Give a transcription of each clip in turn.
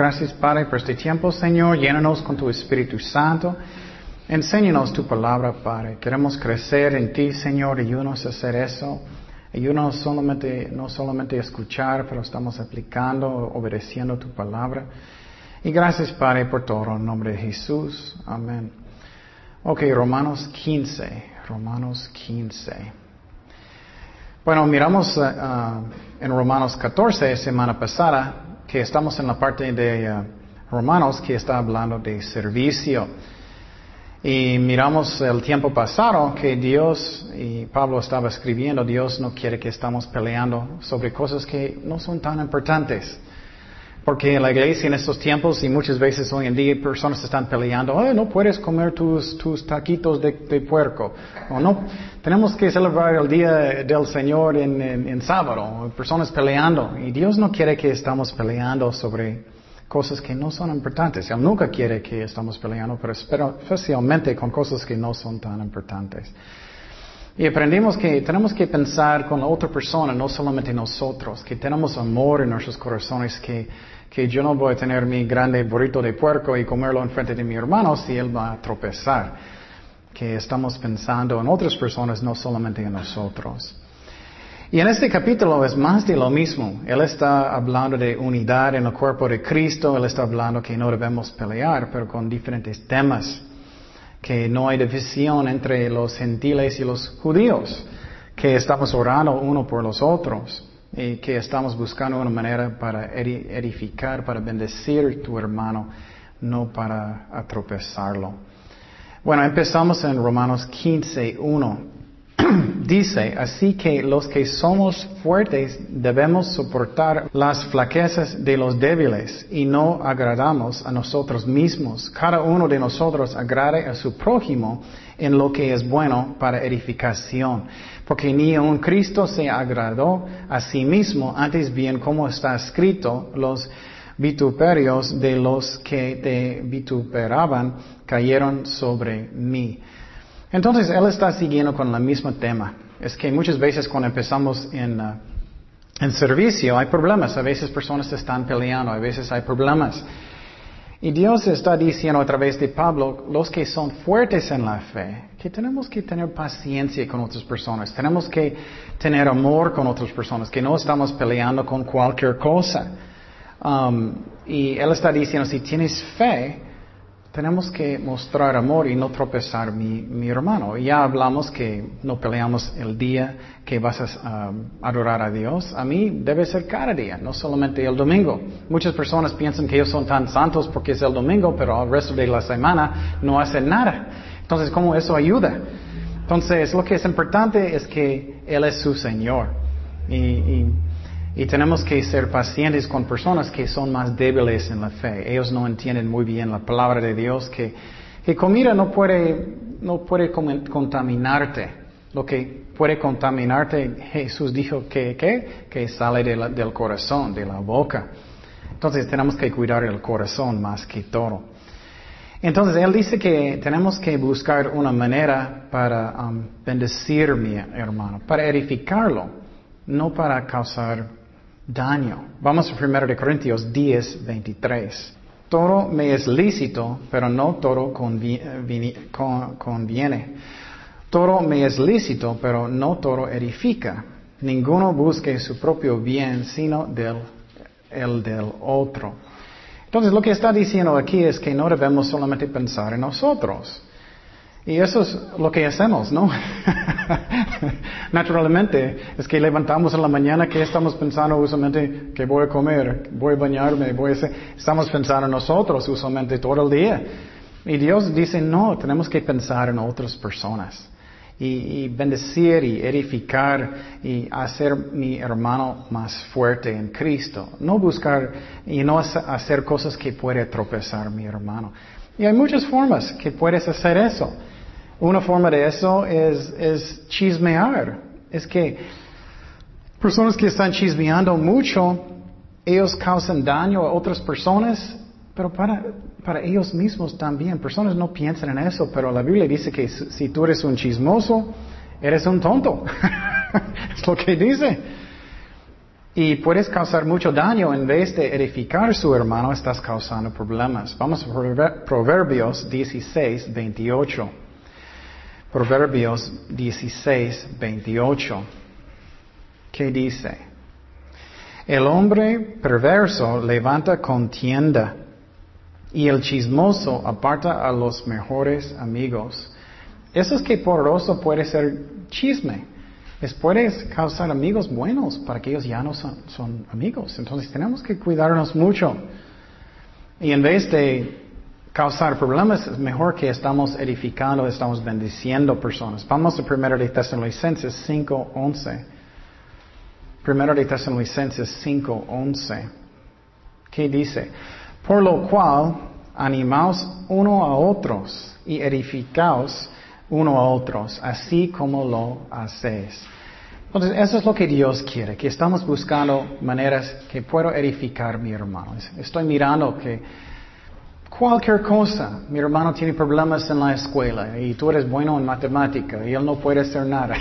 Gracias Padre por este tiempo, Señor. Llénanos con tu Espíritu Santo. Enséñanos tu palabra, Padre. Queremos crecer en ti, Señor. Ayúdanos a hacer eso. Ayúdanos solamente, no solamente escuchar, pero estamos aplicando, obedeciendo tu palabra. Y gracias, Padre, por todo. En nombre de Jesús. Amén. Ok, Romanos 15. Romanos 15. Bueno, miramos uh, uh, en Romanos 14, semana pasada, que estamos en la parte de uh, Romanos que está hablando de servicio. Y miramos el tiempo pasado que Dios, y Pablo estaba escribiendo, Dios no quiere que estamos peleando sobre cosas que no son tan importantes. Porque en la iglesia en estos tiempos y muchas veces hoy en día personas están peleando, oh, no puedes comer tus, tus taquitos de, puerco. O no, tenemos que celebrar el día del Señor en, en sábado. Personas peleando. Y Dios no quiere que estamos peleando sobre cosas que no son importantes. Él nunca quiere que estamos peleando, pero especialmente con cosas que no son tan importantes. Y aprendimos que tenemos que pensar con la otra persona, no solamente nosotros, que tenemos amor en nuestros corazones, que, que yo no voy a tener mi grande burrito de puerco y comerlo enfrente de mi hermano si él va a tropezar. Que estamos pensando en otras personas, no solamente en nosotros. Y en este capítulo es más de lo mismo. Él está hablando de unidad en el cuerpo de Cristo, él está hablando que no debemos pelear, pero con diferentes temas. Que no hay división entre los gentiles y los judíos, que estamos orando uno por los otros y que estamos buscando una manera para edificar, para bendecir tu hermano, no para atropezarlo. Bueno, empezamos en Romanos 15, 1. dice, así que los que somos fuertes debemos soportar las flaquezas de los débiles y no agradamos a nosotros mismos. Cada uno de nosotros agrade a su prójimo en lo que es bueno para edificación. Porque ni un Cristo se agradó a sí mismo, antes bien como está escrito, los vituperios de los que te vituperaban cayeron sobre mí. Entonces, él está siguiendo con el mismo tema. Es que muchas veces cuando empezamos en, uh, en servicio hay problemas. A veces personas están peleando, a veces hay problemas. Y Dios está diciendo a través de Pablo, los que son fuertes en la fe, que tenemos que tener paciencia con otras personas, tenemos que tener amor con otras personas, que no estamos peleando con cualquier cosa. Um, y Él está diciendo, si tienes fe, tenemos que mostrar amor y no tropezar mi, mi hermano. Ya hablamos que no peleamos el día que vas a adorar a Dios. A mí debe ser cada día, no solamente el domingo. Muchas personas piensan que ellos son tan santos porque es el domingo, pero el resto de la semana no hacen nada. Entonces, ¿cómo eso ayuda? Entonces, lo que es importante es que Él es su Señor. y, y y tenemos que ser pacientes con personas que son más débiles en la fe. Ellos no entienden muy bien la palabra de Dios, que, que comida no puede, no puede contaminarte. Lo que puede contaminarte, Jesús dijo que, que sale del corazón, de la boca. Entonces tenemos que cuidar el corazón más que todo. Entonces Él dice que tenemos que buscar una manera para um, bendecir mi hermano, para edificarlo, no para causar daño. Vamos a 1 de Corintios 10, 23. Todo me es lícito, pero no todo conviene. Todo me es lícito, pero no todo edifica. Ninguno busque su propio bien, sino del, el del otro. Entonces lo que está diciendo aquí es que no debemos solamente pensar en nosotros. Y eso es lo que hacemos, ¿no? Naturalmente, es que levantamos en la mañana que estamos pensando usualmente que voy a comer, voy a bañarme, voy a hacer... Estamos pensando en nosotros usualmente todo el día. Y Dios dice, no, tenemos que pensar en otras personas. Y, bendecir y edificar y hacer mi hermano más fuerte en Cristo. No buscar y no hacer cosas que puede tropezar mi hermano. Y hay muchas formas que puedes hacer eso. Una forma de eso es, chismear. Es que personas que están chismeando mucho, ellos causan daño a otras personas, pero para, para ellos mismos también. Personas no piensan en eso, pero la Biblia dice que si tú eres un chismoso, eres un tonto. es lo que dice. Y puedes causar mucho daño en vez de edificar a su hermano, estás causando problemas. Vamos a Proverbios 16, 28. Proverbios 16, 28. ¿Qué dice? El hombre perverso levanta contienda y el chismoso aparta a los mejores amigos. Eso es que poroso puede ser chisme. Es puedes causar amigos buenos para que ellos ya no son amigos. Entonces tenemos que cuidarnos mucho. Y en vez de causar problemas, es mejor que estamos edificando, estamos bendiciendo personas. Vamos a 1 de Tesalonicenses 5.11. 1 de Tesalonicenses 5.11. ¿Qué dice? Por lo cual, animaos uno a otros y edificaos uno a otros, así como lo hacéis. Entonces, eso es lo que Dios quiere, que estamos buscando maneras que puedo edificar mi hermano. Estoy mirando que cualquier cosa, mi hermano tiene problemas en la escuela y tú eres bueno en matemática y él no puede hacer nada.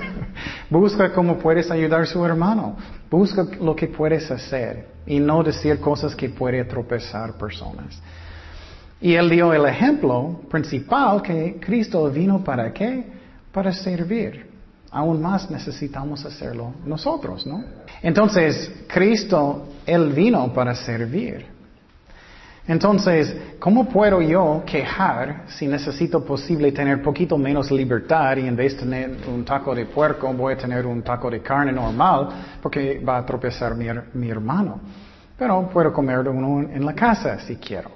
Busca cómo puedes ayudar a su hermano. Busca lo que puedes hacer y no decir cosas que puede tropezar personas. Y él dio el ejemplo principal que Cristo vino para qué? Para servir. Aún más necesitamos hacerlo nosotros, ¿no? Entonces, Cristo, Él vino para servir. Entonces, ¿cómo puedo yo quejar si necesito posible tener poquito menos libertad y en vez de tener un taco de puerco voy a tener un taco de carne normal porque va a tropezar mi, hermano? Pero puedo comer uno en la casa si quiero.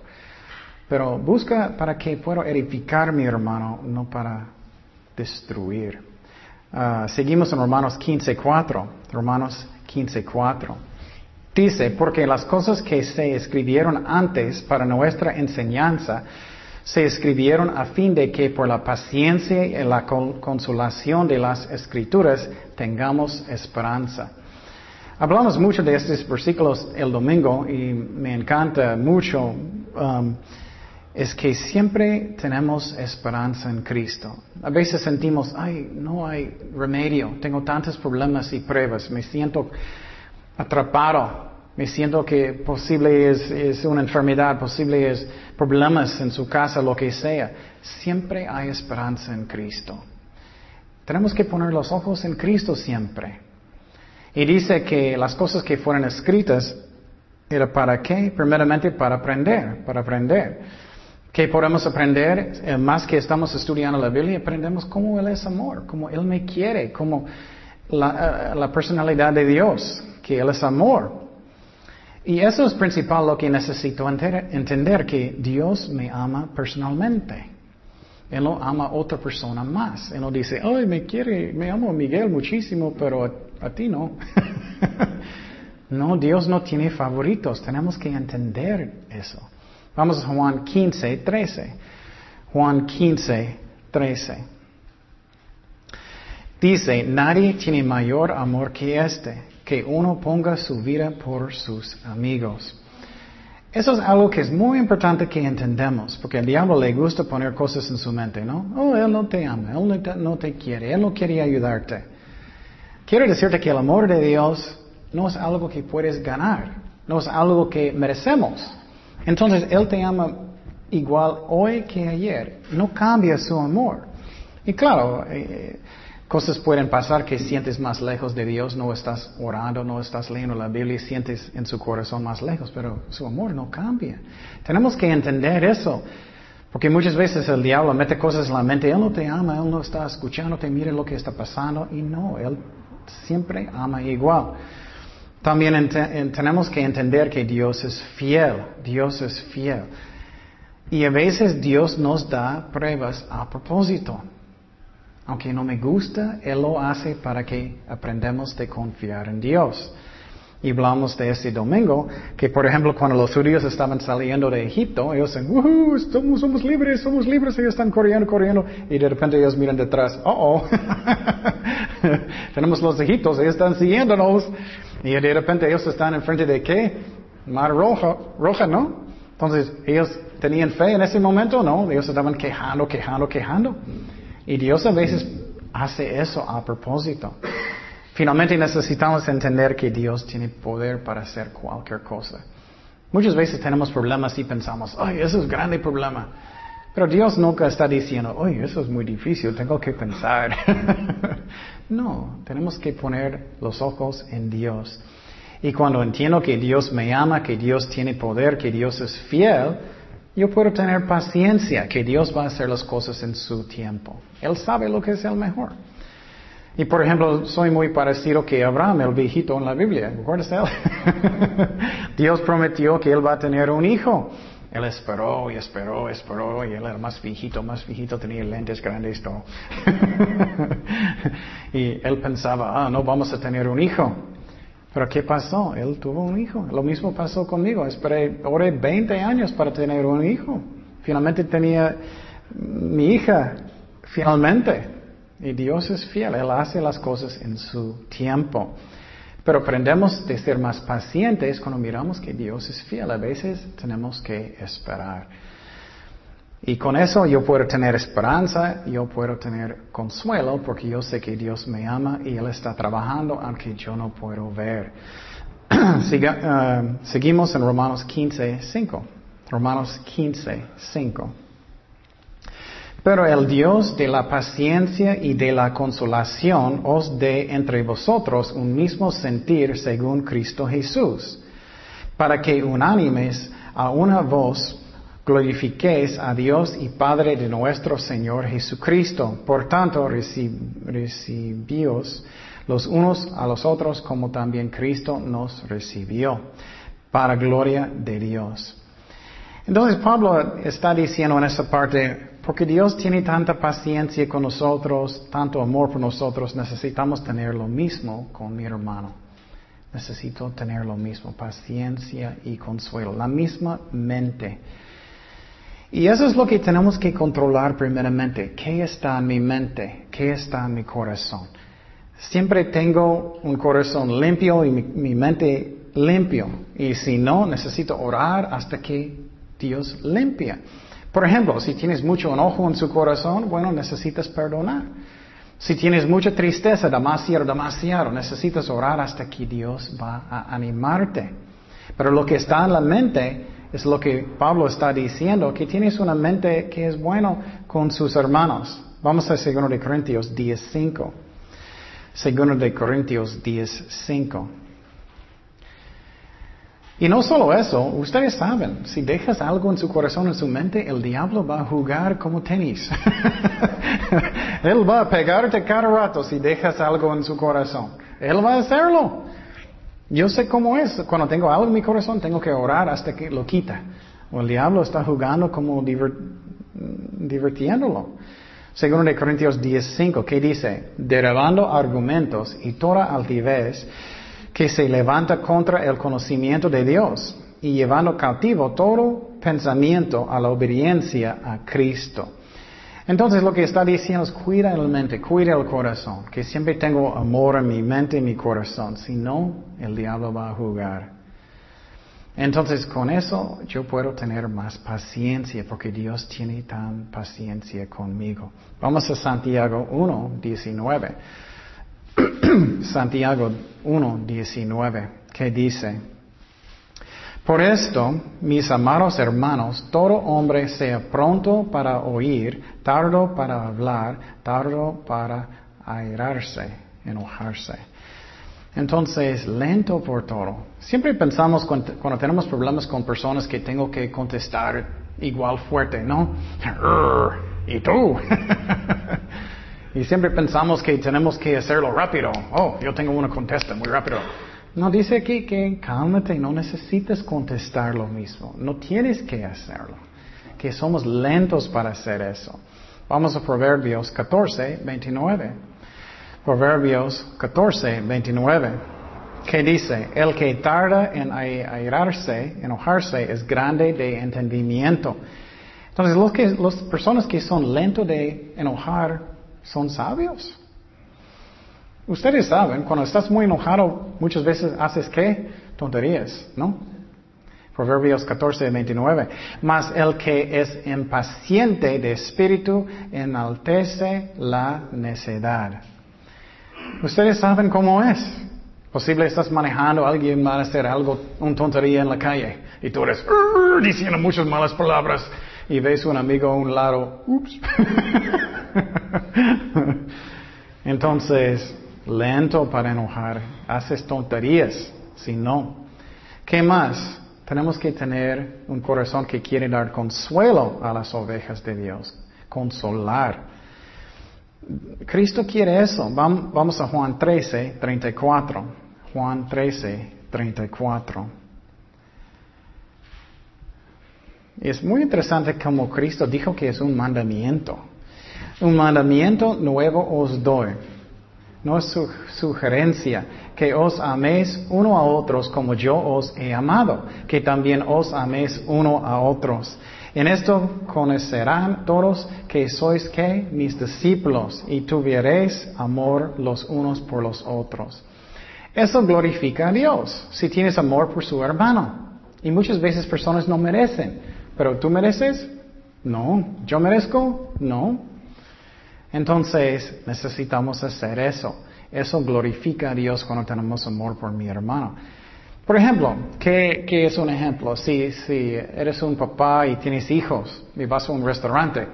Pero busca para que pueda edificar mi hermano, no para destruir. Ah, seguimos en Romanos 15.4. Romanos 15.4. Dice, porque las cosas que se escribieron antes para nuestra enseñanza, se escribieron a fin de que por la paciencia y la consolación de las escrituras tengamos esperanza. Hablamos mucho de estos versículos el domingo y me encanta mucho um, es que siempre tenemos esperanza en Cristo. A veces sentimos, ay, no hay remedio, tengo tantos problemas y pruebas, me siento atrapado. Me siento que posible es, una enfermedad, posible es problemas en su casa, lo que sea. Siempre hay esperanza en Cristo. Tenemos que poner los ojos en Cristo siempre. Y dice que las cosas que fueron escritas era para qué? Primeramente para aprender, para aprender. ¿Qué podemos aprender? Eh, más que estamos estudiando la Biblia, aprendemos cómo Él es amor, cómo Él me quiere, cómo la, eh, la personalidad de Dios que Él es amor. Y eso es principal lo que necesito entender, que Dios me ama personalmente. Él no ama a otra persona más. Él no dice, ay, me quiere, me amo a Miguel muchísimo, pero a, ti no. no, Dios no tiene favoritos. Tenemos que entender eso. Vamos a Juan 15, 13. Juan 15, 13. Dice, nadie tiene mayor amor que este que uno ponga su vida por sus amigos. Eso es algo que es muy importante que entendamos, porque al diablo le gusta poner cosas en su mente, ¿no? Oh, él no te ama, él no te, quiere, él no quiere ayudarte. Quiero decirte que el amor de Dios no es algo que puedes ganar, no es algo que merecemos. Entonces, Él te ama igual hoy que ayer, no cambia su amor. Y claro, eh, Cosas pueden pasar que sientes más lejos de Dios, no estás orando, no estás leyendo la Biblia, sientes en su corazón más lejos, pero su amor no cambia. Tenemos que entender eso, porque muchas veces el diablo mete cosas en la mente, Él no te ama, Él no está escuchando, te mire lo que está pasando, y no, Él siempre ama igual. También tenemos que entender que Dios es fiel, Dios es fiel. Y a veces Dios nos da pruebas a propósito. Aunque no me gusta, Él lo hace para que aprendamos de confiar en Dios. Y hablamos de este domingo, que por ejemplo cuando los judíos estaban saliendo de Egipto, ellos dicen, ¡Woohoo! Somos, somos libres, somos libres, ellos están corriendo, corriendo, y de repente ellos miran detrás, ¡oh! Tenemos los egiptos, ellos están siguiéndonos, y de repente ellos están enfrente de qué? Mar roja, roja, ¿no? Entonces, ellos tenían fe en ese momento, ¿no? Ellos estaban quejando, quejando, quejando. Y Dios a veces hace eso a propósito. Finalmente necesitamos entender que Dios tiene poder para hacer cualquier cosa. Muchas veces tenemos problemas y pensamos, ay, eso es grande problema. Pero Dios nunca está diciendo, oye, eso es muy difícil, tengo que pensar. no, tenemos que poner los ojos en Dios. Y cuando entiendo que Dios me ama, que Dios tiene poder, que Dios es fiel, yo puedo tener paciencia, que Dios va a hacer las cosas en su tiempo. Él sabe lo que es el mejor. Y por ejemplo, soy muy parecido que Abraham, el viejito en la Biblia. ¿Recuerdas él? Dios prometió que él va a tener un hijo. Él esperó y esperó, esperó, y él era más viejito, más viejito, tenía lentes grandes, todo. y él pensaba, ah, no vamos a tener un hijo. Pero ¿qué pasó? Él tuvo un hijo. Lo mismo pasó conmigo. Esperé, oré 20 años para tener un hijo. Finalmente tenía mi hija, finalmente. Y Dios es fiel, Él hace las cosas en su tiempo. Pero aprendemos de ser más pacientes cuando miramos que Dios es fiel. A veces tenemos que esperar. Y con eso yo puedo tener esperanza, yo puedo tener consuelo, porque yo sé que Dios me ama y Él está trabajando aunque yo no puedo ver. Eh, seguimos en Romanos 15, 5. Romanos 15, 5. Pero el Dios de la paciencia y de la consolación os dé entre vosotros un mismo sentir según Cristo Jesús, para que unánimes a una voz glorifiquéis a Dios y Padre de nuestro Señor Jesucristo. Por tanto, recibíos los unos a los otros como también Cristo nos recibió, para gloria de Dios. Entonces Pablo está diciendo en esa parte, porque Dios tiene tanta paciencia con nosotros, tanto amor por nosotros, necesitamos tener lo mismo con mi hermano. Necesito tener lo mismo, paciencia y consuelo, la misma mente. Y eso es lo que tenemos que controlar primeramente. ¿Qué está en mi mente? ¿Qué está en mi corazón? Siempre tengo un corazón limpio y mi, mente limpio. Y si no, necesito orar hasta que Dios limpia. Por ejemplo, si tienes mucho enojo en su corazón, bueno, necesitas perdonar. Si tienes mucha tristeza, demasiado, demasiado, necesitas orar hasta que Dios va a animarte. Pero lo que está en la mente es lo que Pablo está diciendo, que tienes una mente que es bueno con sus hermanos. Vamos a 2 de Corintios 10.5. 2 de Corintios 10.5. Y no solo eso, ustedes saben, si dejas algo en su corazón, en su mente, el diablo va a jugar como tenis. Él va a pegarte cada rato si dejas algo en su corazón. Él va a hacerlo. Yo sé cómo es. Cuando tengo algo en mi corazón, tengo que orar hasta que lo quita. O el diablo está jugando como divirtiéndolo. Segundo de Corintios 10.5, ¿qué dice? Derivando argumentos y toda altivez que se levanta contra el conocimiento de Dios y llevando cautivo todo pensamiento a la obediencia a Cristo. Entonces lo que está diciendo es cuida la mente, cuida el corazón, que siempre tengo amor en mi mente y mi corazón, si no, el diablo va a jugar. Entonces con eso yo puedo tener más paciencia porque Dios tiene tan paciencia conmigo. Vamos a Santiago 1, 19. Santiago 1, 19, que dice, por esto, mis amados hermanos, todo hombre sea pronto para oír, tardo para hablar, tardo para airarse, enojarse. Entonces, lento por todo. Siempre pensamos cuando, tenemos problemas con personas que tengo que contestar igual fuerte, ¿no? ¿Y tú? Y siempre pensamos que tenemos que hacerlo rápido. Oh, yo tengo una contesta muy rápido. No dice aquí que cálmate, no necesitas contestar lo mismo. No tienes que hacerlo. Que somos lentos para hacer eso. Vamos a Proverbios 14, 29. Proverbios 14, 29. Que dice, el que tarda en airarse, enojarse, es grande de entendimiento. Entonces, los que, las personas que son lentos de enojar, son sabios. Ustedes saben, cuando estás muy enojado, muchas veces haces qué? Tonterías, ¿no? Proverbios 14, 29. Mas el que es impaciente de espíritu enaltece la necedad. Ustedes saben cómo es. Posible estás manejando, alguien va a hacer algo, un tontería en la calle, y tú eres diciendo muchas malas palabras, y ves un amigo a un lado, ups. Entonces, lento para enojar, haces tonterías, si no. ¿Qué más? Tenemos que tener un corazón que quiere dar consuelo a las ovejas de Dios, consolar. Cristo quiere eso. Vamos a Juan 13, 34. Juan 13, 34. Es muy interesante como Cristo dijo que es un mandamiento. Un mandamiento nuevo os doy. No es su sugerencia que os améis uno a otros como yo os he amado, que también os améis uno a otros. En esto conocerán todos que sois que mis discípulos y tuviereis amor los unos por los otros. Eso glorifica a Dios, si tienes amor por su hermano. Y muchas veces personas no merecen, pero tú mereces? No. ¿Yo merezco? No. Entonces necesitamos hacer eso. Eso glorifica a Dios cuando tenemos amor por mi hermano. Por ejemplo, ¿qué, es un ejemplo? Si, si eres un papá y tienes hijos y vas a un restaurante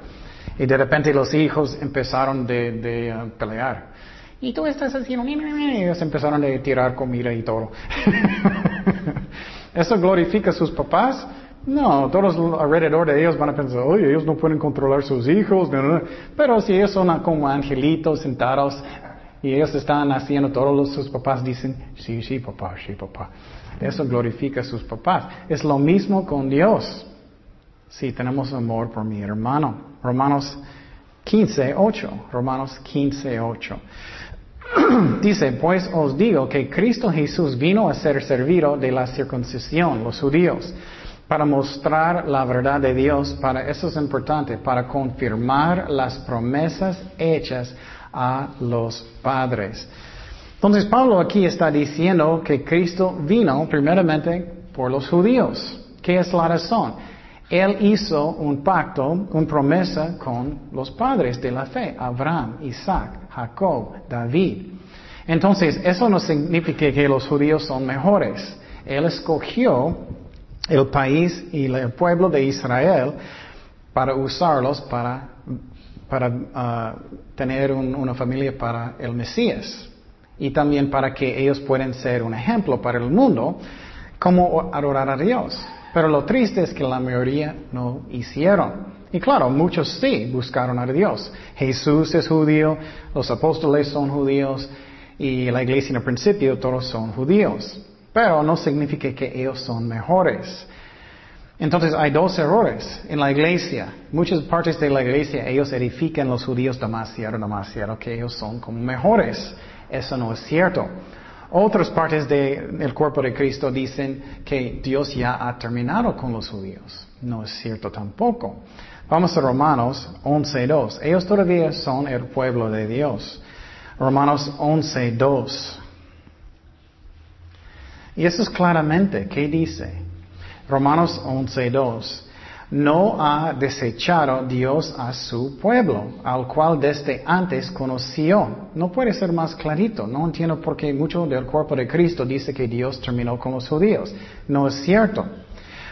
y de repente los hijos empezaron de, uh, pelear. Y tú estás haciendo... Y ellos empezaron a tirar comida y todo. ¿Eso glorifica a sus papás? No, todos alrededor de ellos van a pensar, oye, ellos no pueden controlar sus hijos. Pero si ellos son como angelitos sentados y ellos están haciendo, todos sus papás dicen, sí, sí, papá, sí, papá. Eso glorifica a sus papás. Es lo mismo con Dios. Si tenemos amor por mi hermano. Romanos 15, 8. Romanos 15, 8. Dice, pues os digo que Cristo Jesús vino a ser servido de la circuncisión, los judíos, para mostrar la verdad de Dios, para eso es importante, para confirmar las promesas hechas a los padres. Entonces Pablo aquí está diciendo que Cristo vino primeramente por los judíos. ¿Qué es la razón? Él hizo un pacto, una promesa con los padres de la fe, Abraham, Isaac, Jacob, David. Entonces, eso no significa que los judíos son mejores. Él escogió el país y el pueblo de Israel para usarlos para, para ah, tener una familia para el Mesías y también para que ellos puedan ser un ejemplo para el mundo cómo adorar a Dios. Pero lo triste es que la mayoría no hicieron. Y claro, muchos sí buscaron a Dios. Jesús es judío, los apóstoles son judíos y la iglesia en el principio todos son judíos. Pero no significa que ellos son mejores. Entonces hay dos errores en la iglesia. Muchas partes de la iglesia ellos edifican los judíos demasiado, demasiado, que ellos son como mejores. Eso no es cierto. Otras partes del cuerpo de Cristo dicen que Dios ya ha terminado con los judíos. No es cierto tampoco. Vamos a Romanos 11.2. Ellos todavía son el pueblo de Dios. Romanos 11.2. Y eso es claramente, ¿qué dice? Romanos 11.2 no ha desechado Dios a su pueblo, al cual desde antes conoció. No puede ser más clarito. No entiendo por qué mucho del cuerpo de Cristo dice que Dios terminó con los judíos. No es cierto.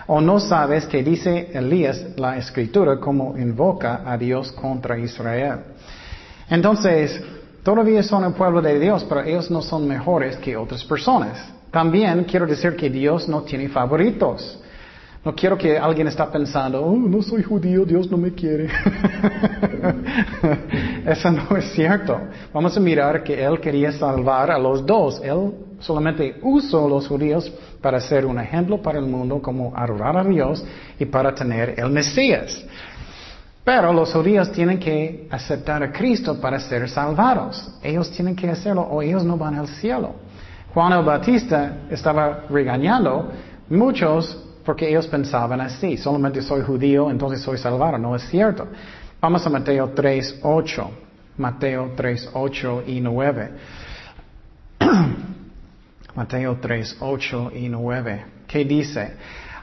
O no sabes que dice Elías la escritura como invoca a Dios contra Israel. Entonces, todavía son el pueblo de Dios, pero ellos no son mejores que otras personas. También quiero decir que Dios no tiene favoritos. No quiero que alguien está pensando, oh, no soy judío, Dios no me quiere. Eso no es cierto. Vamos a mirar que Él quería salvar a los dos. Él solamente usó los judíos para ser un ejemplo para el mundo, como adorar a Dios y para tener el Mesías. Pero los judíos tienen que aceptar a Cristo para ser salvados. Ellos tienen que hacerlo o ellos no van al cielo. Juan el Bautista estaba regañando muchos porque ellos pensaban así, solamente soy judío, entonces soy salvado. No es cierto. Vamos a Mateo 3, 8. Mateo 3, 8 y 9. Mateo 3, 8 y 9. ¿Qué dice?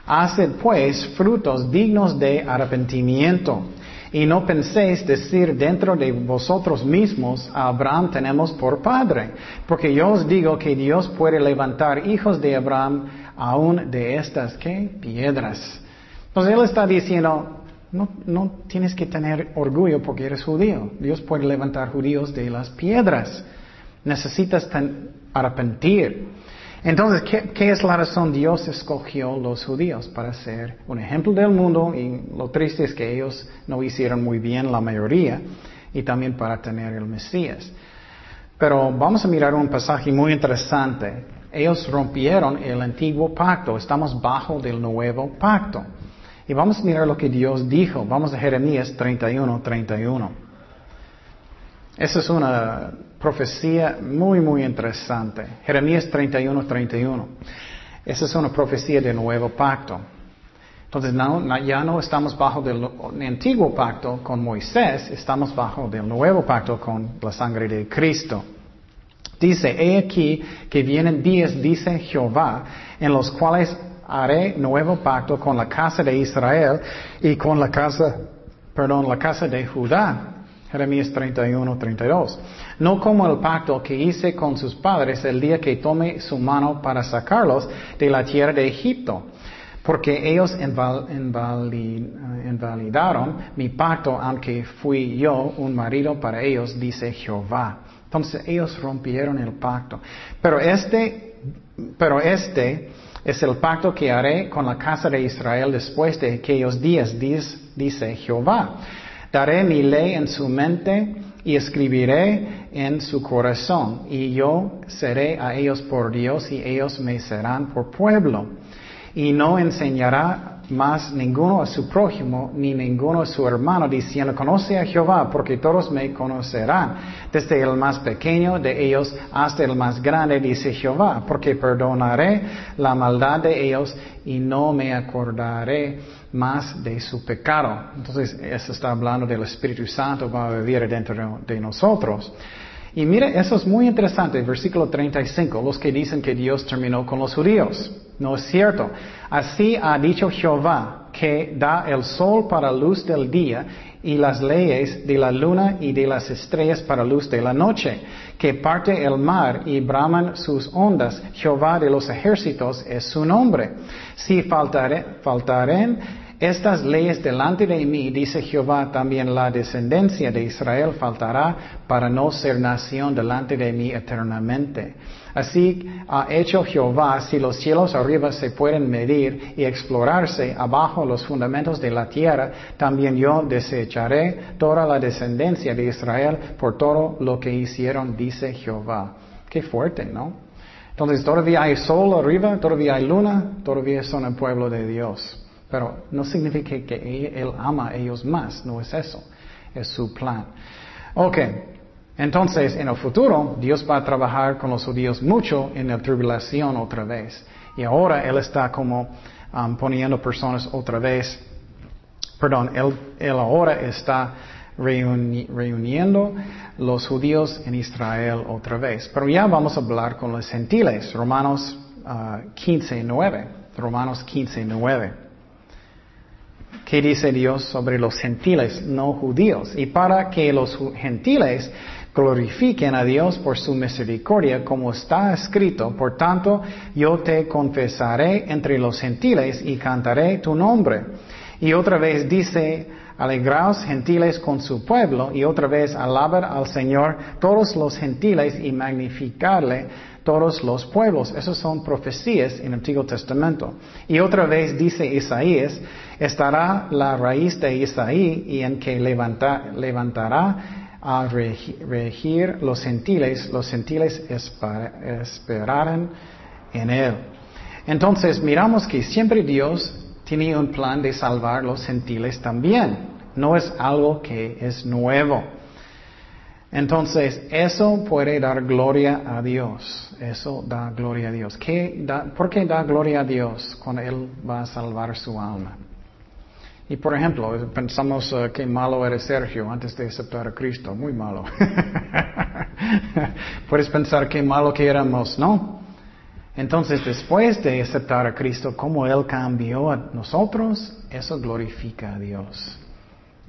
Haced pues frutos dignos de arrepentimiento Y no penséis decir dentro de vosotros mismos, a Abraham tenemos por padre. Porque yo os digo que Dios puede levantar hijos de Abraham aún de estas, ¿qué? Piedras. Entonces él está diciendo, no, no tienes que tener orgullo porque eres judío. Dios puede levantar judíos de las piedras. Necesitas arrepentir. Entonces, ¿qué, es la razón? Dios escogió los judíos para ser un ejemplo del mundo y lo triste es que ellos no hicieron muy bien la mayoría y también para tener el Mesías. Pero vamos a mirar un pasaje muy interesante. Ellos rompieron el antiguo pacto, estamos bajo del nuevo pacto. Y vamos a mirar lo que Dios dijo. Vamos a Jeremías 31, 31. Esa es una profecía muy, muy interesante. Jeremías 31, 31. Esa es una profecía del nuevo pacto. Entonces ya no estamos bajo del antiguo pacto con Moisés, estamos bajo del nuevo pacto con la sangre de Cristo. Dice, he aquí que vienen días, dice Jehová, en los cuales haré nuevo pacto con la casa de Israel y con la casa, perdón, la casa de Judá. Jeremías 31, 32. No como el pacto que hice con sus padres el día que tomé su mano para sacarlos de la tierra de Egipto, porque ellos invalidaron mi pacto, aunque fui yo un marido para ellos, dice Jehová. Entonces ellos rompieron el pacto. Pero este, pero este es el pacto que haré con la casa de Israel después de aquellos días, dice Jehová. Daré mi ley en su mente y escribiré en su corazón, y yo seré a ellos por Dios y ellos me serán por pueblo. Y no enseñará más ninguno a su prójimo, ni ninguno a su hermano, diciendo, conoce a Jehová, porque todos me conocerán, desde el más pequeño de ellos hasta el más grande, dice Jehová, porque perdonaré la maldad de ellos y no me acordaré más de su pecado. Entonces, eso está hablando del Espíritu Santo, va a vivir dentro de nosotros. Y mire, eso es muy interesante, versículo 35, los que dicen que Dios terminó con los judíos. No es cierto. Así ha dicho Jehová, que da el sol para luz del día y las leyes de la luna y de las estrellas para luz de la noche, que parte el mar y braman sus ondas. Jehová de los ejércitos es su nombre. Si faltaren estas leyes delante de mí, dice Jehová, también la descendencia de Israel faltará para no ser nación delante de mí eternamente. Así ha hecho Jehová, si los cielos arriba se pueden medir y explorarse abajo los fundamentos de la tierra, también yo desecharé toda la descendencia de Israel por todo lo que hicieron, dice Jehová. Qué fuerte, ¿no? Entonces todavía hay sol arriba, todavía hay luna, todavía son el pueblo de Dios. Pero no significa que Él ama a ellos más, no es eso, es su plan. Ok, entonces en el futuro Dios va a trabajar con los judíos mucho en la tribulación otra vez. Y ahora Él está como um, poniendo personas otra vez, perdón, Él, ahora está reuniendo los judíos en Israel otra vez. Pero ya vamos a hablar con los gentiles, Romanos 15, uh, 9. Romanos 15, 9. ¿Qué dice Dios sobre los gentiles no judíos? Y para que los gentiles glorifiquen a Dios por su misericordia, como está escrito, por tanto, yo te confesaré entre los gentiles y cantaré tu nombre. Y otra vez dice, alegraos gentiles con su pueblo, y otra vez alabar al Señor todos los gentiles y magnificarle todos los pueblos. Esas son profecías en el Antiguo Testamento. Y otra vez dice Isaías, estará la raíz de Isaí y en que levantará a regir los gentiles, los gentiles esperarán en él. Entonces miramos que siempre Dios tiene un plan de salvar los gentiles también. No es algo que es nuevo. Entonces, eso puede dar gloria a Dios. Eso da gloria a Dios. ¿Qué ¿Por qué da gloria a Dios cuando Él va a salvar su alma? Y por ejemplo, pensamos uh, qué malo era Sergio antes de aceptar a Cristo. Muy malo. Puedes pensar qué malo que éramos, ¿no? Entonces, después de aceptar a Cristo, cómo Él cambió a nosotros, eso glorifica a Dios.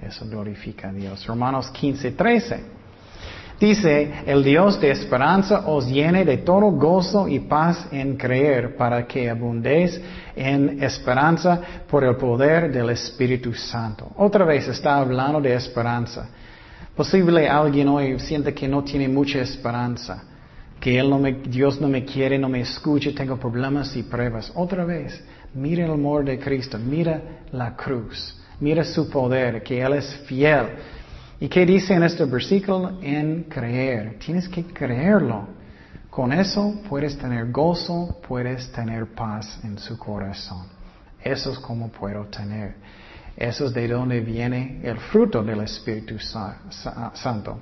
Eso glorifica a Dios. Romanos 15, 13. Dice, el Dios de esperanza os llene de todo gozo y paz en creer para que abundéis en esperanza por el poder del Espíritu Santo. Otra vez está hablando de esperanza. Posible alguien hoy siente que no tiene mucha esperanza, que Dios no me quiere, no me escucha, tengo problemas y pruebas. Otra vez, mira el amor de Cristo, mira la cruz, mira su poder, que Él es fiel. ¿Y qué dice en este versículo? En creer. Tienes que creerlo. Con eso puedes tener gozo, puedes tener paz en su corazón. Eso es como puedo tener. Eso es de donde viene el fruto del Espíritu Santo.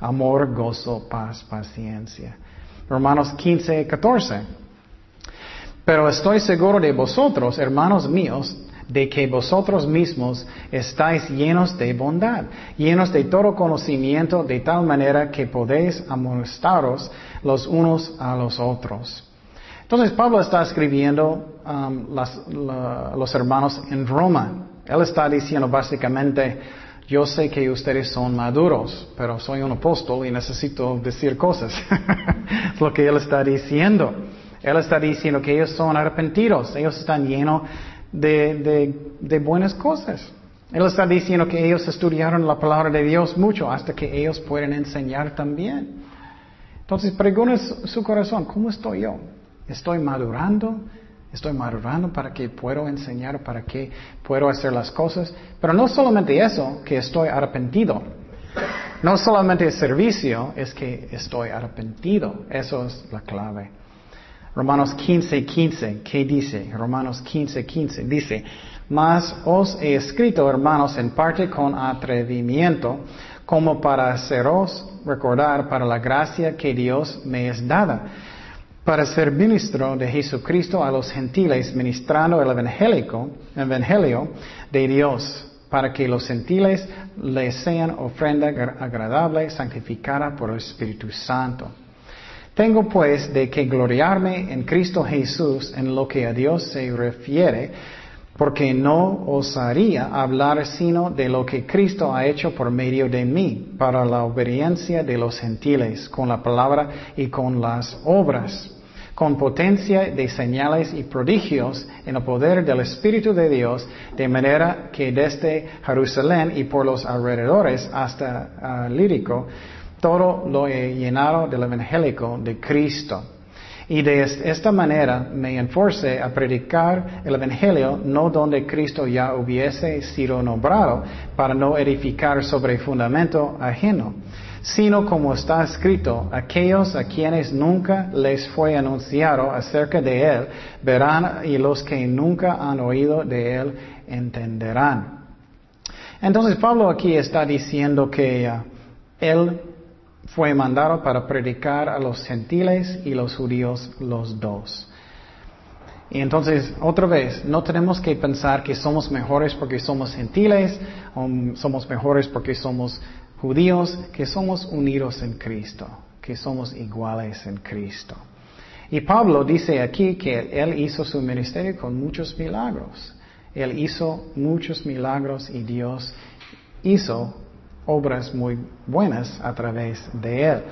Amor, gozo, paz, paciencia. Romanos 15, 14. Pero estoy seguro de vosotros, hermanos míos, de que vosotros mismos estáis llenos de bondad, llenos de todo conocimiento, de tal manera que podéis amonestaros los unos a los otros. Entonces Pablo está escribiendo um, los hermanos en Roma. Él está diciendo básicamente, yo sé que ustedes son maduros, pero soy un apóstol y necesito decir cosas. es lo que él está diciendo. Él está diciendo que ellos son arrepentidos, ellos están llenos de, buenas cosas. Él está diciendo que ellos estudiaron la palabra de Dios mucho hasta que ellos pueden enseñar también. Entonces pregunta su corazón, ¿cómo estoy yo? ¿Estoy madurando? Estoy madurando para que puedo enseñar, para que puedo hacer las cosas. Pero no solamente eso, que estoy arrepentido. No solamente el servicio, es que estoy arrepentido. Eso es la clave. Romanos 15, 15, ¿qué dice? Romanos 15, 15 dice, mas os he escrito, hermanos, en parte con atrevimiento, como para haceros recordar para la gracia que Dios me es dada, para ser ministro de Jesucristo a los gentiles, ministrando el evangélico, evangelio de Dios, para que los gentiles le sean ofrenda agradable, santificada por el Espíritu Santo. Tengo pues de que gloriarme en Cristo Jesús en lo que a Dios se refiere, porque no osaría hablar sino de lo que Cristo ha hecho por medio de mí, para la obediencia de los gentiles, con la palabra y con las obras, con potencia de señales y prodigios en el poder del Espíritu de Dios, de manera que desde Jerusalén y por los alrededores hasta ah, Lírico, todo lo he llenado del evangélico de Cristo. Y de esta manera me enforce a predicar el Evangelio no donde Cristo ya hubiese sido nombrado para no edificar sobre fundamento ajeno, sino como está escrito, aquellos a quienes nunca les fue anunciado acerca de Él verán y los que nunca han oído de Él entenderán. Entonces Pablo aquí está diciendo que uh, Él fue mandado para predicar a los gentiles y los judíos los dos. Y entonces, otra vez, no tenemos que pensar que somos mejores porque somos gentiles, o somos mejores porque somos judíos, que somos unidos en Cristo, que somos iguales en Cristo. Y Pablo dice aquí que él hizo su ministerio con muchos milagros. Él hizo muchos milagros y Dios hizo obras muy buenas a través de él.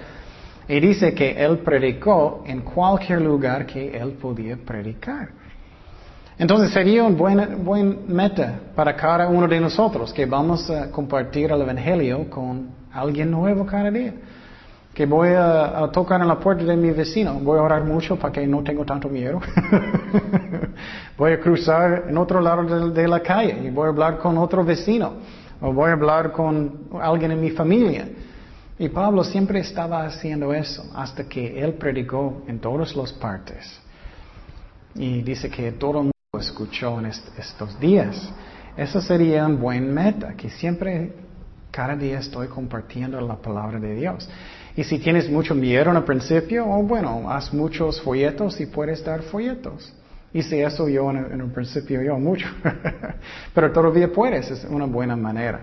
Y dice que él predicó en cualquier lugar que él podía predicar. Entonces sería un buen, buen meta para cada uno de nosotros que vamos a compartir el Evangelio con alguien nuevo cada día. Que voy a, tocar en la puerta de mi vecino. Voy a orar mucho para que no tenga tanto miedo. voy a cruzar en otro lado de la calle y voy a hablar con otro vecino o voy a hablar con alguien en mi familia. Y Pablo siempre estaba haciendo eso hasta que él predicó en todas las partes. Y dice que todo el mundo escuchó en estos días. Eso sería un buen meta, que siempre, cada día estoy compartiendo la palabra de Dios. Y si tienes mucho miedo el principio, oh, bueno, haz muchos folletos y puedes dar folletos. Hice eso yo en, un principio, yo mucho. Pero todavía puedes, es una buena manera.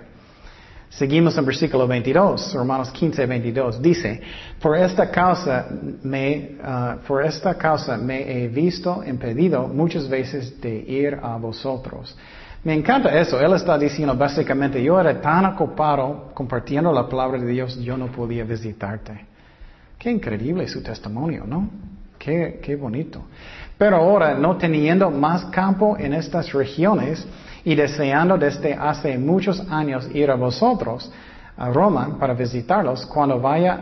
Seguimos en versículo 22, Romanos 15, 22. Dice, por esta causa me, uh, por esta causa me he visto impedido muchas veces de ir a vosotros. Me encanta eso. Él está diciendo básicamente, yo era tan ocupado compartiendo la palabra de Dios, yo no podía visitarte. Qué increíble su testimonio, ¿no? Qué, bonito. Pero ahora, no teniendo más campo en estas regiones y deseando desde hace muchos años ir a vosotros, a Roma, para visitarlos, cuando vaya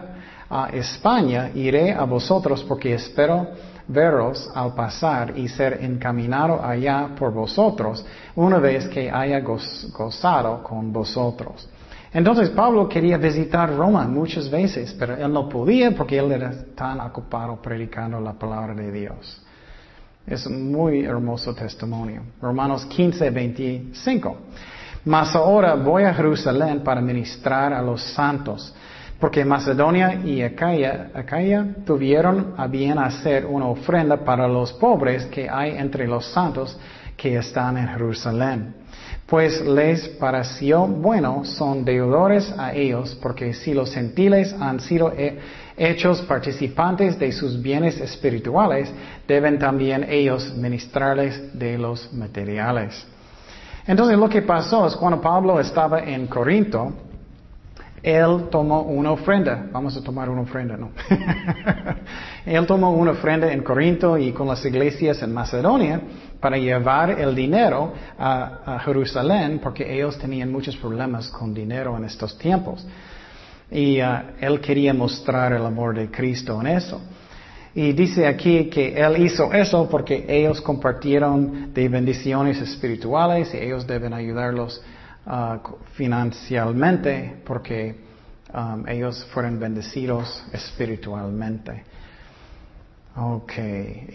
a España, iré a vosotros porque espero veros al pasar y ser encaminado allá por vosotros, una vez que haya gozado con vosotros. Entonces Pablo quería visitar Roma muchas veces, pero él no podía porque él era tan ocupado predicando la palabra de Dios. Es un muy hermoso testimonio. Romanos 15, 25. Mas ahora voy a Jerusalén para ministrar a los santos porque Macedonia y Acaya, tuvieron a bien hacer una ofrenda para los pobres que hay entre los santos que están en Jerusalén. Pues les pareció bueno, son deudores a ellos, porque si los gentiles han sido hechos participantes de sus bienes espirituales, deben también ellos ministrarles de los materiales. Entonces lo que pasó es cuando Pablo estaba en Corinto, él tomó una ofrenda. Vamos a tomar una ofrenda, ¿no? él tomó una ofrenda en Corinto y con las iglesias en Macedonia para llevar el dinero a, Jerusalén porque ellos tenían muchos problemas con dinero en estos tiempos. Y uh, él quería mostrar el amor de Cristo en eso. Y dice aquí que él hizo eso porque ellos compartieron de bendiciones espirituales y ellos deben ayudarlos Uh, porque um, ellos fueron bendecidos espiritualmente. Ok,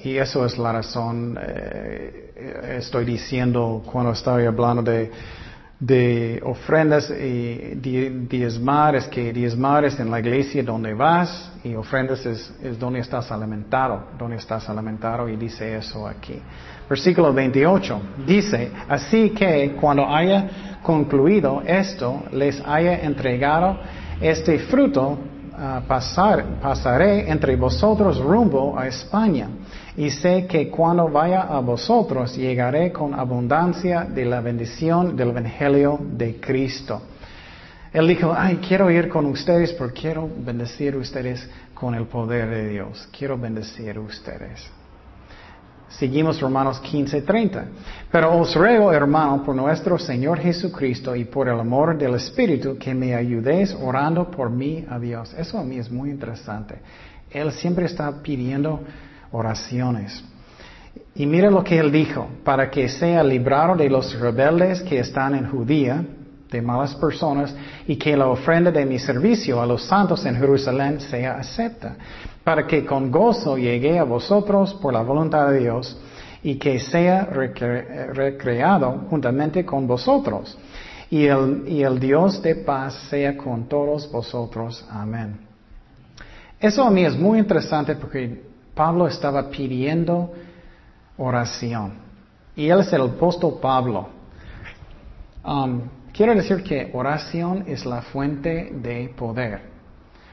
y eso es la razón, eh, estoy diciendo cuando estoy hablando de, de ofrendas y diezmar, es que diezmar es en la iglesia donde vas y ofrendas es, es donde estás alimentado, donde estás alimentado y dice eso aquí. Versículo 28 dice, así que cuando haya concluido esto, les haya entregado este fruto, ah, pasar, pasaré entre vosotros rumbo a España. Y sé que cuando vaya a vosotros llegaré con abundancia de la bendición del Evangelio de Cristo. Él dijo, ay, quiero ir con ustedes porque quiero bendecir ustedes con el poder de Dios. Quiero bendecir ustedes. Seguimos Romanos 15, 30. Pero os ruego, hermano, por nuestro Señor Jesucristo y por el amor del Espíritu, que me ayudéis orando por mí a Dios. Eso a mí es muy interesante. Él siempre está pidiendo oraciones. Y mira lo que él dijo, para que sea librado de los rebeldes que están en Judía, de malas personas, y que la ofrenda de mi servicio a los santos en Jerusalén sea acepta para que con gozo llegue a vosotros por la voluntad de Dios y que sea recreado juntamente con vosotros. Y el, y el Dios de paz sea con todos vosotros. Amén. Eso a mí es muy interesante porque Pablo estaba pidiendo oración. Y él es el apóstol Pablo. Um, quiero decir que oración es la fuente de poder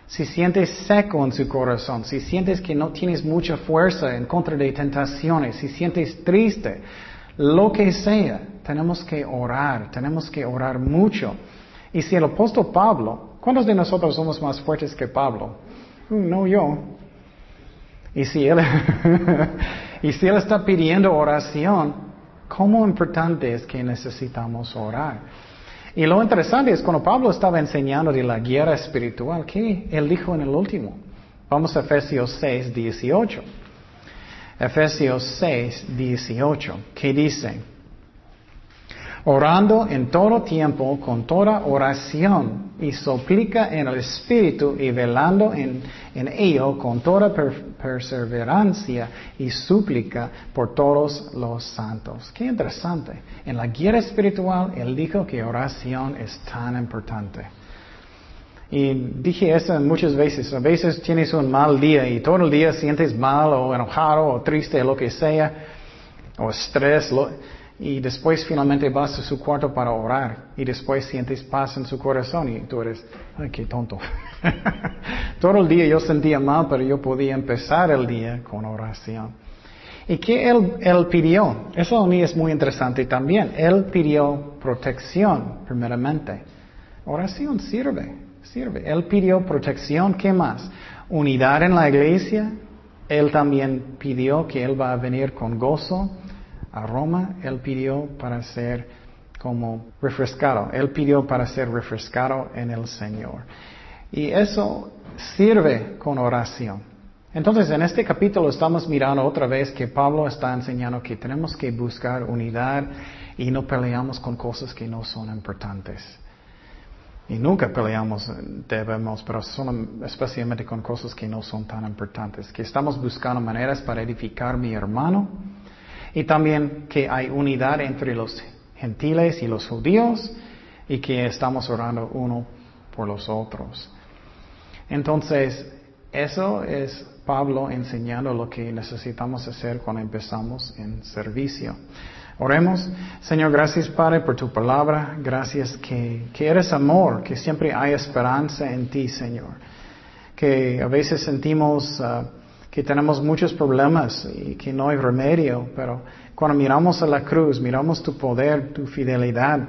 si sientes seco en su corazón, si sientes que no tienes mucha fuerza en contra de tentaciones, si sientes triste, lo que sea, tenemos que orar, tenemos que orar mucho. Y si el apóstol Pablo, ¿cuántos de nosotros somos más fuertes que Pablo? Uh, no yo. Y si él, y si él está pidiendo oración, ¿cómo importante es que necesitamos orar? Y lo interesante es cuando Pablo estaba enseñando de la guerra espiritual, ¿qué él dijo en el último? Vamos a Efesios 6, 18. Efesios 6, 18, ¿qué dice? Orando en todo tiempo con toda oración y suplica en el Espíritu y velando en, ello con toda perseverancia y súplica por todos los santos. Qué interesante. En la guía espiritual, Él dijo que oración es tan importante. Y dije eso muchas veces. A veces tienes un mal día y todo el día sientes mal o enojado o triste, lo que sea, o estrés. Y después finalmente vas a su cuarto para orar y después sientes paz en su corazón y tú eres, ay, qué tonto. Todo el día yo sentía mal, pero yo podía empezar el día con oración. ¿Y qué él, él pidió? Eso a mí es muy interesante también. Él pidió protección, primeramente. Oración sirve, sirve. Él pidió protección, ¿qué más? Unidad en la iglesia. Él también pidió que Él va a venir con gozo a Roma. Él pidió para ser como refrescado. Él pidió para ser refrescado en el Señor. Y eso sirve con oración. Entonces, en este capítulo estamos mirando otra vez que Pablo está enseñando que tenemos que buscar unidad y no peleamos con cosas que no son importantes. Y nunca peleamos, debemos, pero son especialmente con cosas que no son tan importantes. Que estamos buscando maneras para edificar mi hermano y también que hay unidad entre los gentiles y los judíos y que estamos orando uno por los otros. Entonces, eso es Pablo enseñando lo que necesitamos hacer cuando empezamos en servicio. Oremos. Señor, gracias Padre por tu palabra. Gracias que, eres amor, que siempre hay esperanza en ti, Señor. Que a veces sentimos uh, que tenemos muchos problemas y que no hay remedio, pero cuando miramos a la cruz, miramos tu poder, tu fidelidad,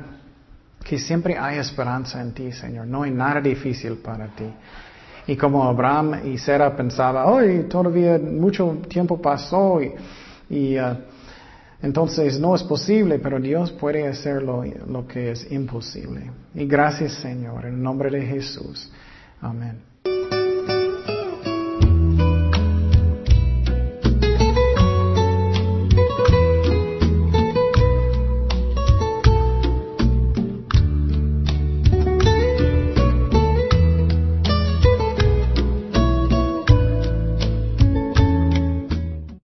que siempre hay esperanza en ti, Señor. No hay nada difícil para ti. Y como Abraham y Sara pensaba, hoy todavía mucho tiempo pasó y, uh, entonces no es posible, pero Dios puede hacer lo, lo que es imposible. Y gracias Señor, en el nombre de Jesús. Amén.